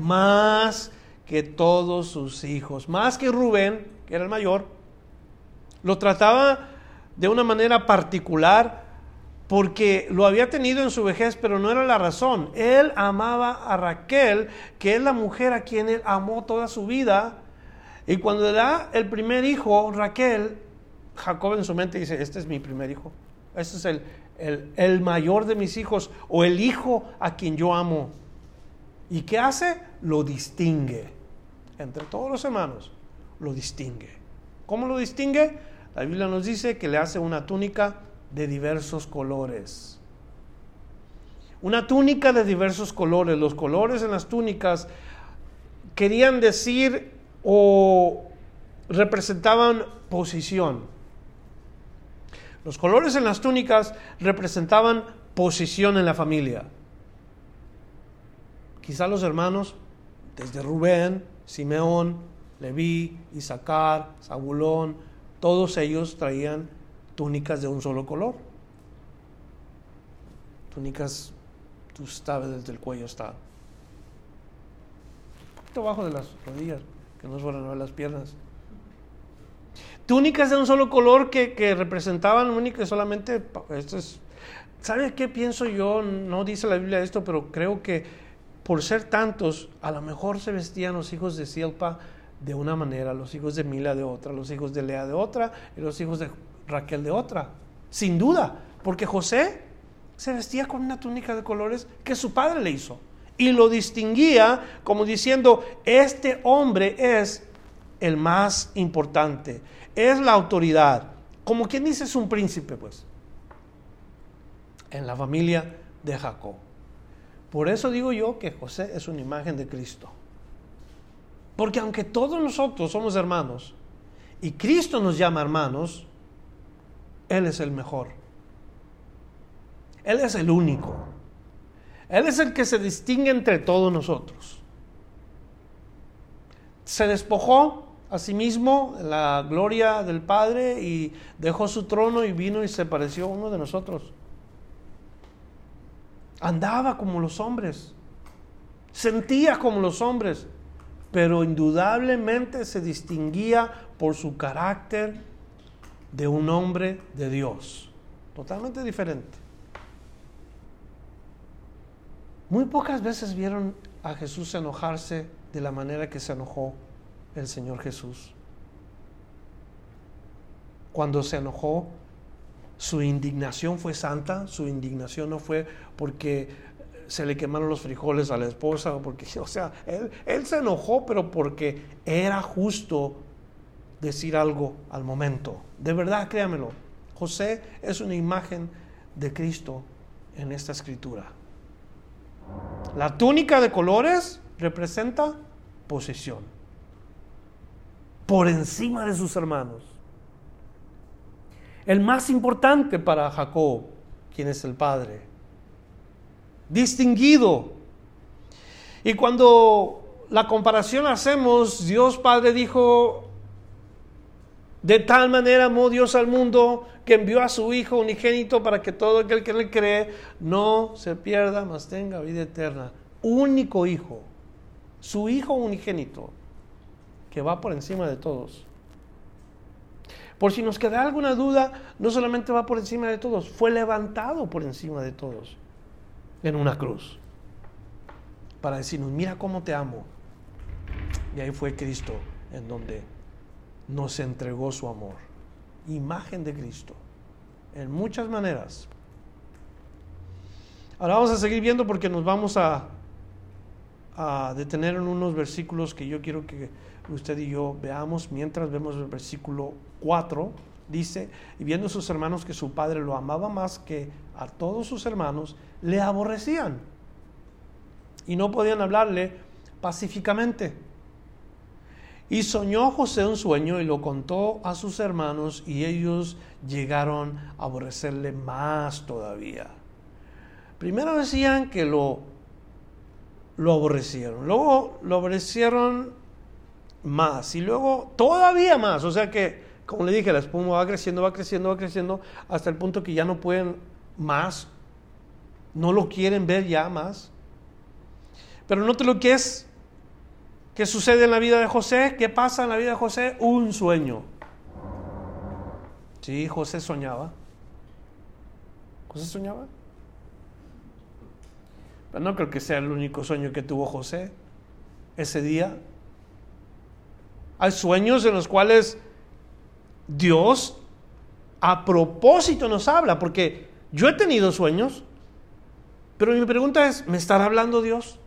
Más que todos sus hijos, más que Rubén, que era el mayor. Lo trataba de una manera particular porque lo había tenido en su vejez, pero no era la razón. Él amaba a Raquel, que es la mujer a quien él amó toda su vida. Y cuando le da el primer hijo, Raquel, Jacob en su mente dice, este es mi primer hijo. Este es el, el, el mayor de mis hijos o el hijo a quien yo amo. ¿Y qué hace? Lo distingue. Entre todos los hermanos, lo distingue. ¿Cómo lo distingue? La Biblia nos dice que le hace una túnica de diversos colores. Una túnica de diversos colores. Los colores en las túnicas querían decir o representaban posición. Los colores en las túnicas representaban posición en la familia. Quizá los hermanos, desde Rubén, Simeón, Leví, Isaacar, Zabulón, todos ellos traían túnicas de un solo color. Túnicas, tú sabes, desde el cuello está. Un poquito abajo de las rodillas, que no suelen ver las piernas. Túnicas de un solo color que, representaban únicamente solamente, esto es, ¿sabe qué pienso yo? No dice la Biblia esto, pero creo que por ser tantos, a lo mejor se vestían los hijos de Silpa de una manera, los hijos de Mila de otra, los hijos de Lea de otra y los hijos de Raquel de otra. Sin duda, porque José se vestía con una túnica de colores que su padre le hizo y lo distinguía como diciendo, este hombre es el más importante, es la autoridad. Como quien dice es un príncipe, pues, en la familia de Jacob. Por eso digo yo que José es una imagen de Cristo. Porque aunque todos nosotros somos hermanos y Cristo nos llama hermanos, Él es el mejor. Él es el único. Él es el que se distingue entre todos nosotros. Se despojó a sí mismo la gloria del Padre y dejó su trono y vino y se pareció a uno de nosotros. Andaba como los hombres, sentía como los hombres, pero indudablemente se distinguía por su carácter de un hombre de Dios, totalmente diferente. Muy pocas veces vieron a Jesús enojarse de la manera que se enojó el Señor Jesús. Cuando se enojó, su indignación fue santa, su indignación no fue porque se le quemaron los frijoles a la esposa, porque, o sea, él, él se enojó, pero porque era justo decir algo al momento. De verdad, créamelo, José es una imagen de Cristo en esta escritura. La túnica de colores representa posesión por encima de sus hermanos. El más importante para Jacob, quien es el padre, distinguido. Y cuando la comparación hacemos, Dios Padre dijo, de tal manera amó Dios al mundo que envió a su Hijo unigénito para que todo aquel que le cree no se pierda, mas tenga vida eterna. Único Hijo, su Hijo unigénito, que va por encima de todos. Por si nos queda alguna duda, no solamente va por encima de todos, fue levantado por encima de todos en una cruz para decirnos, mira cómo te amo. Y ahí fue Cristo en donde nos entregó su amor. Imagen de Cristo, en muchas maneras. Ahora vamos a seguir viendo porque nos vamos a, a detener en unos versículos que yo quiero que usted y yo veamos mientras vemos el versículo 4 dice, y viendo sus hermanos que su padre lo amaba más que a todos sus hermanos, le aborrecían y no podían hablarle pacíficamente. Y soñó José un sueño y lo contó a sus hermanos y ellos llegaron a aborrecerle más todavía. Primero decían que lo, lo aborrecieron, luego lo aborrecieron más y luego todavía más, o sea que como le dije, la espuma va creciendo, va creciendo, va creciendo, hasta el punto que ya no pueden más, no lo quieren ver ya más. Pero note lo que es, que sucede en la vida de José, qué pasa en la vida de José, un sueño. Sí, José soñaba. ¿José soñaba? Pero no creo que sea el único sueño que tuvo José ese día. Hay sueños en los cuales Dios a propósito nos habla, porque yo he tenido sueños, pero mi pregunta es, ¿me estará hablando Dios?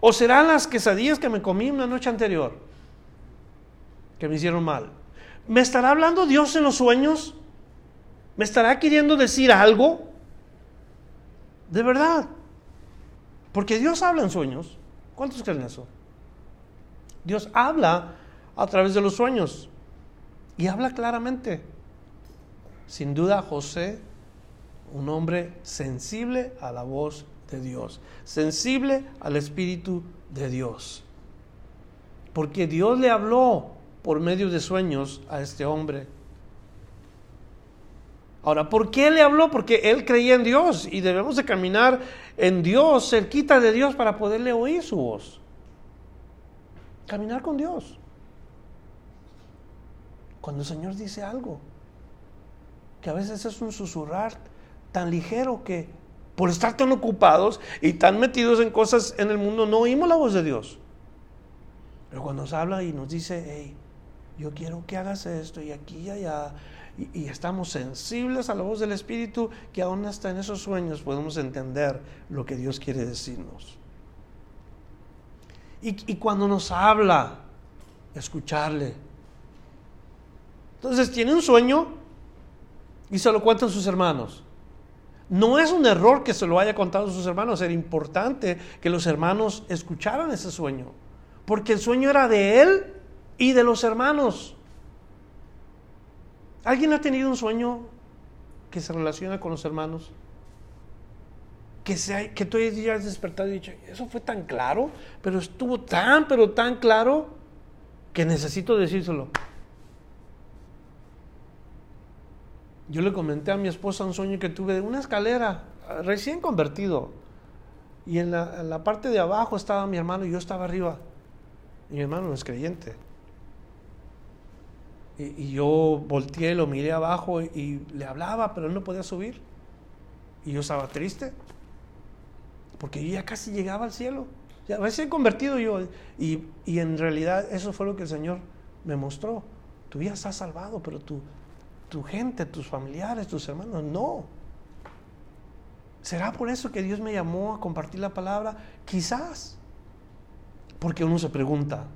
¿O serán las quesadillas que me comí una noche anterior que me hicieron mal? ¿Me estará hablando Dios en los sueños? ¿Me estará queriendo decir algo? De verdad. Porque Dios habla en sueños. ¿Cuántos creen eso? Dios habla a través de los sueños y habla claramente. Sin duda José, un hombre sensible a la voz de Dios, sensible al Espíritu de Dios. Porque Dios le habló por medio de sueños a este hombre. Ahora, ¿por qué le habló? Porque él creía en Dios y debemos de caminar en Dios, cerquita de Dios para poderle oír su voz. Caminar con Dios. Cuando el Señor dice algo, que a veces es un susurrar tan ligero que por estar tan ocupados y tan metidos en cosas en el mundo no oímos la voz de Dios. Pero cuando nos habla y nos dice, hey, yo quiero que hagas esto y aquí y allá, y, estamos sensibles a la voz del Espíritu, que aún hasta en esos sueños podemos entender lo que Dios quiere decirnos. Y, cuando nos habla, escucharle. Entonces tiene un sueño y se lo cuentan sus hermanos. No es un error que se lo haya contado a sus hermanos, era importante que los hermanos escucharan ese sueño, porque el sueño era de él y de los hermanos. ¿Alguien ha tenido un sueño que se relaciona con los hermanos? Que, se, que tú has despertado y dicho, eso fue tan claro, pero estuvo tan, pero tan claro que necesito decírselo. Yo le comenté a mi esposa un sueño que tuve de una escalera, recién convertido. Y en la, parte de abajo estaba mi hermano y yo estaba arriba. Y mi hermano no es creyente. Y, yo volteé, lo miré abajo y, le hablaba, pero él no podía subir. Y yo estaba triste, porque yo ya casi llegaba al cielo. Ya recién convertido yo. Y, y en realidad eso fue lo que el Señor me mostró. Tu vida está salvado, pero tu, tu gente, tus familiares, tus hermanos, no. ¿Será por eso que Dios me llamó a compartir la palabra? Quizás. Porque uno se pregunta,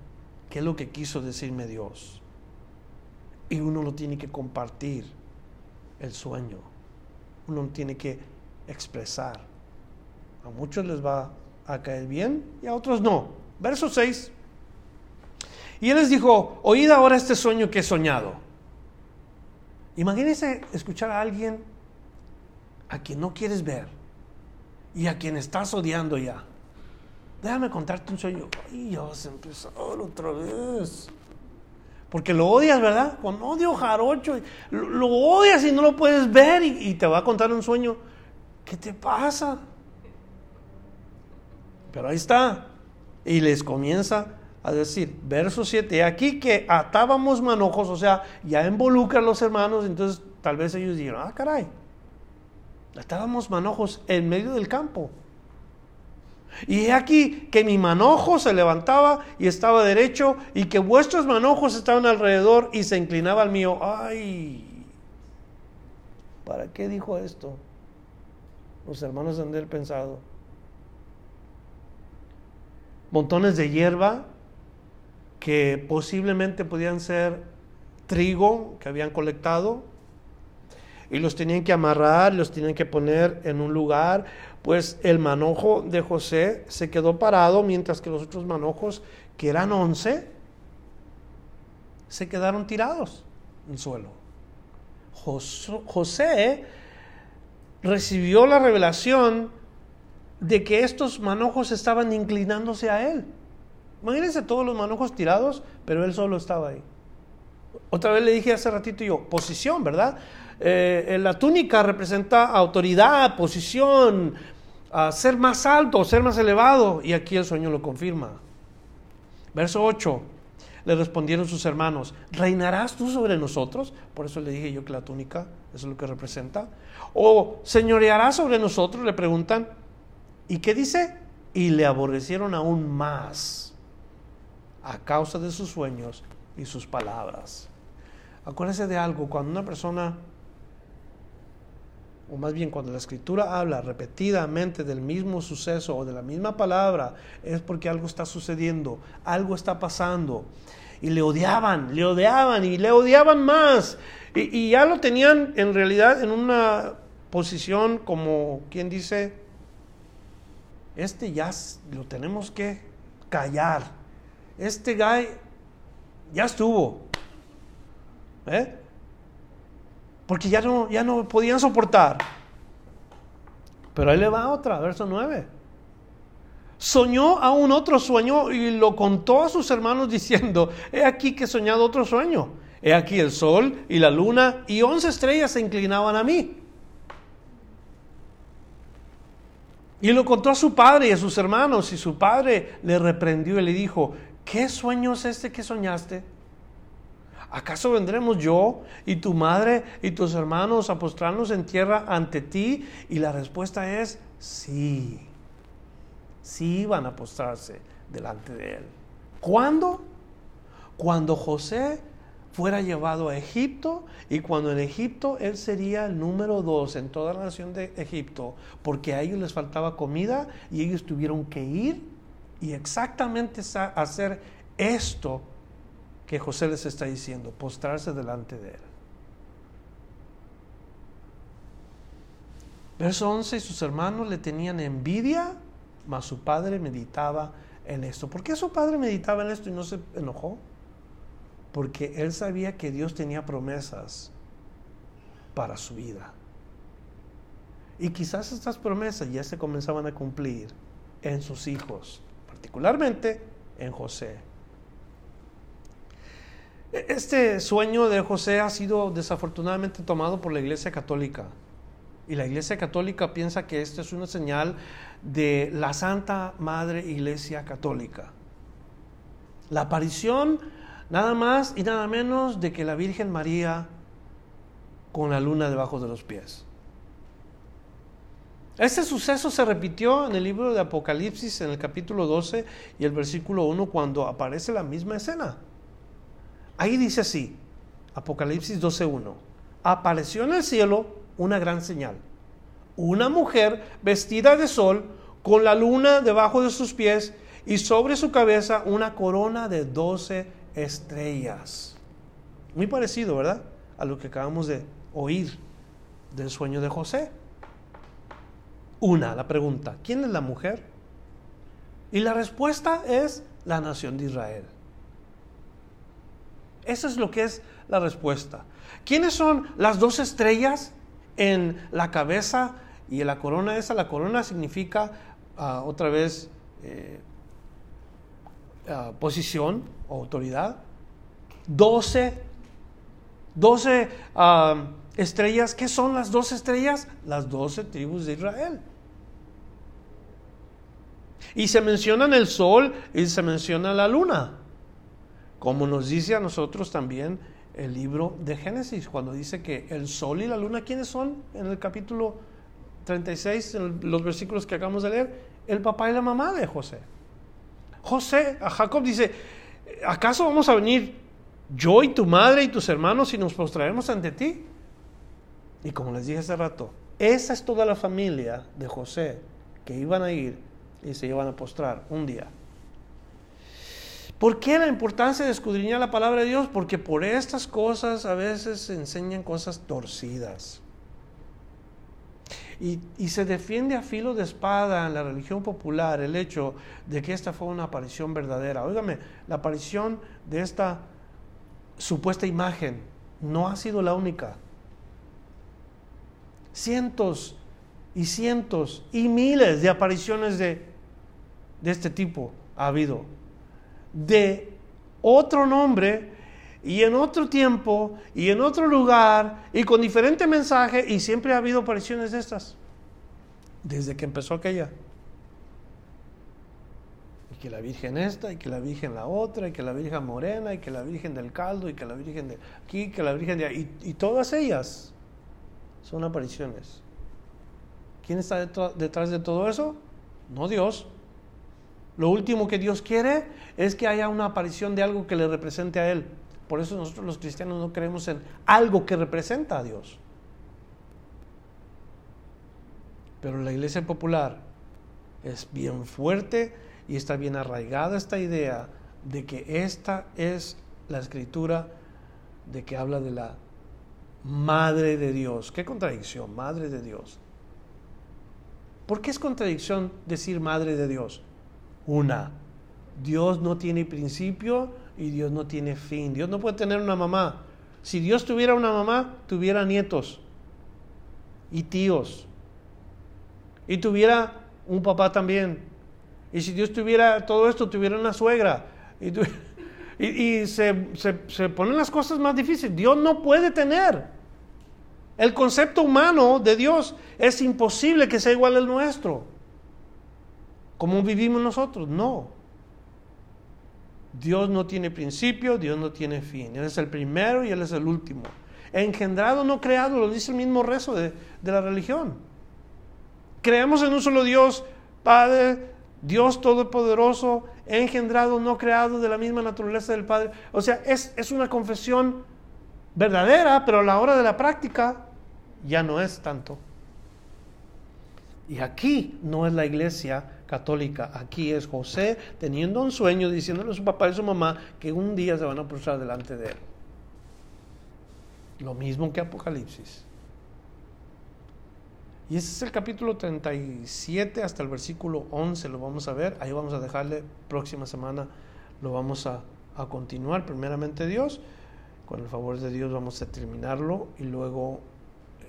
¿qué es lo que quiso decirme Dios? Y uno lo tiene que compartir, el sueño. Uno tiene que expresar. A muchos les va a caer bien y a otros no. Verso 6. Y él les dijo, oíd ahora este sueño que he soñado. Imagínense escuchar a alguien a quien no quieres ver y a quien estás odiando ya. Déjame contarte un sueño. Ay, ya vas a empezar otra vez. Porque lo odias, ¿verdad? Con odio jarocho. Lo, odias y no lo puedes ver y, te va a contar un sueño. ¿Qué te pasa? Pero ahí está. Y les comienza a decir, verso 7, aquí que atábamos manojos, o sea, ya involucra a los hermanos, entonces tal vez ellos dijeron, ah, caray, atábamos manojos en medio del campo. Y he aquí que mi manojo se levantaba y estaba derecho, y que vuestros manojos estaban alrededor y se inclinaba al mío. ¡Ay! ¿Para qué dijo esto? Los hermanos han de pensado. Montones de hierba que posiblemente podían ser trigo que habían colectado y los tenían que amarrar, los tenían que poner en un lugar pues el manojo de José se quedó parado mientras que los otros manojos, que eran once, se quedaron tirados en el suelo. José recibió la revelación de que estos manojos estaban inclinándose a él. Imagínense todos los manojos tirados, pero él solo estaba ahí. Otra vez le dije hace ratito yo, posición, ¿verdad? Eh, la túnica representa autoridad, posición, ser más alto, ser más elevado. Y aquí el sueño lo confirma. Verso 8. Le respondieron sus hermanos, ¿reinarás tú sobre nosotros? Por eso le dije yo que la túnica, es lo que representa. ¿O señorearás sobre nosotros? Le preguntan. ¿Y qué dice? Y le aborrecieron aún más a causa de sus sueños y sus palabras. Acuérdese de algo, cuando una persona o más bien cuando la escritura habla repetidamente del mismo suceso o de la misma palabra, es porque algo está sucediendo, algo está pasando. Y le odiaban, le odiaban y le odiaban más. Y, ya lo tenían en realidad en una posición como quien dice, este ya lo tenemos que callar. este guy ya estuvo. ¿Eh? Porque ya no, ya no podían soportar. Pero ahí le va otra, verso 9. Soñó aún otro sueño y lo contó a sus hermanos diciendo, he aquí que he soñado otro sueño. He aquí el sol y la luna y once estrellas se inclinaban a mí. Y lo contó a su padre y a sus hermanos y su padre le reprendió y le dijo, ¿qué sueño es este que soñaste? ¿Acaso vendremos yo y tu madre y tus hermanos a postrarnos en tierra ante ti? Y la respuesta es sí. Sí iban a postrarse delante de él. ¿Cuándo? Cuando José fuera llevado a Egipto y cuando en Egipto él sería el número dos en toda la nación de Egipto, porque a ellos les faltaba comida y ellos tuvieron que ir y exactamente hacer esto que José les está diciendo, postrarse delante de él. Verso 11, y sus hermanos le tenían envidia, mas su padre meditaba en esto. ¿Por qué su padre meditaba en esto y no se enojó? Porque él sabía que Dios tenía promesas para su vida. Y quizás estas promesas ya se comenzaban a cumplir en sus hijos, particularmente en José. Este sueño de José ha sido desafortunadamente tomado por la Iglesia Católica. Y la Iglesia Católica piensa que esto es una señal de la Santa Madre Iglesia Católica. La aparición Nada más y nada menos de que la Virgen María con la luna debajo de los pies. Este suceso se repitió en el libro de Apocalipsis en el capítulo 12 y el versículo 1 cuando aparece la misma escena. Ahí dice así, Apocalipsis 12.1, apareció en el cielo una gran señal, una mujer vestida de sol con la luna debajo de sus pies y sobre su cabeza una corona de doce estrellas. Muy parecido, ¿verdad? A lo que acabamos de oír del sueño de José. Una, la pregunta, ¿quién es la mujer? Y la respuesta es la nación de Israel. Eso es lo que es la respuesta. ¿Quiénes son las dos estrellas en la cabeza y en la corona esa? La corona significa ah, otra vez eh, ah, posición, autoridad. Doce, doce estrellas. ¿Qué son las doce estrellas? Las doce tribus de Israel. Y se mencionan el sol y se menciona la luna. Como nos dice a nosotros también el libro de Génesis, cuando dice que el sol y la luna, ¿quiénes son? En el capítulo 36, en los versículos que acabamos de leer, el papá y la mamá de José. José, a Jacob dice, ¿acaso vamos a venir yo y tu madre y tus hermanos y nos postraremos ante ti? Y como les dije hace rato, esa es toda la familia de José que iban a ir y se iban a postrar un día. ¿Por qué la importancia de escudriñar la palabra de Dios? Porque por estas cosas a veces se enseñan cosas torcidas. Y, se defiende a filo de espada en la religión popular el hecho de que esta fue una aparición verdadera. Óigame, la aparición de esta supuesta imagen no ha sido la única. Cientos y cientos y miles de apariciones de, de este tipo ha habido. De otro nombre y en otro tiempo y en otro lugar y con diferente mensaje y siempre ha habido apariciones estas desde que empezó aquella. Y que la Virgen esta, y que la Virgen la otra, y que la Virgen morena, y que la Virgen del caldo, y que la Virgen de aquí, que la Virgen de ahí, y, todas ellas son apariciones. ¿Quién está detrás de todo eso? No Dios. Lo último que Dios quiere es que haya una aparición de algo que le represente a Él. Por eso nosotros los cristianos no creemos en algo que representa a Dios. Pero la iglesia popular es bien fuerte y está bien arraigada esta idea de que esta es la escritura de que habla de la Madre de Dios. ¿Qué contradicción? Madre de Dios. ¿Por qué es contradicción decir Madre de Dios? Una, Dios no tiene principio y Dios no tiene fin. Dios no puede tener una mamá. Si Dios tuviera una mamá, tuviera nietos y tíos. Y tuviera un papá también. Y si Dios tuviera todo esto, tuviera una suegra. Y, se, ponen las cosas más difíciles. Dios no puede tener. El concepto humano de Dios es imposible que sea igual al nuestro. Como vivimos nosotros, no. Dios no tiene principio, Dios no tiene fin. Él es el primero y Él es el último. Engendrado, no creado, lo dice el mismo rezo de, la religión. Creemos en un solo Dios, Padre, Dios Todopoderoso, engendrado, no creado, de la misma naturaleza del Padre. O sea, es, es una confesión verdadera, pero a la hora de la práctica ya no es tanto. Y aquí no es la iglesia católica. Aquí es José teniendo un sueño, diciéndole a su papá y a su mamá que un día se van a postrar delante de él. Lo mismo que Apocalipsis. Y ese es el capítulo 37 hasta el versículo 11, lo vamos a ver. Ahí vamos a dejarle, próxima semana lo vamos a, a continuar, primeramente Dios. Con el favor de Dios vamos a terminarlo y luego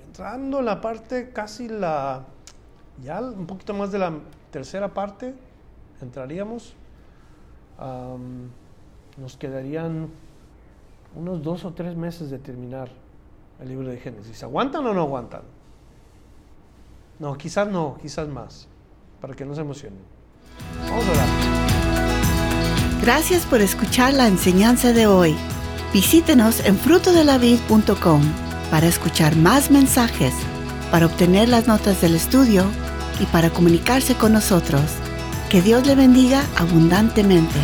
entrando en la parte casi la, ya un poquito más de la tercera parte entraríamos. nos quedarían unos dos o tres meses de terminar el libro de Génesis. ¿Aguantan o no aguantan? No, quizás no, quizás más, para que no se emocionen. Vamos a orar. Gracias por escuchar la enseñanza de hoy. Visítenos en frutodelavid.com para escuchar más mensajes, para obtener las notas del estudio y para comunicarse con nosotros. Que Dios le bendiga abundantemente.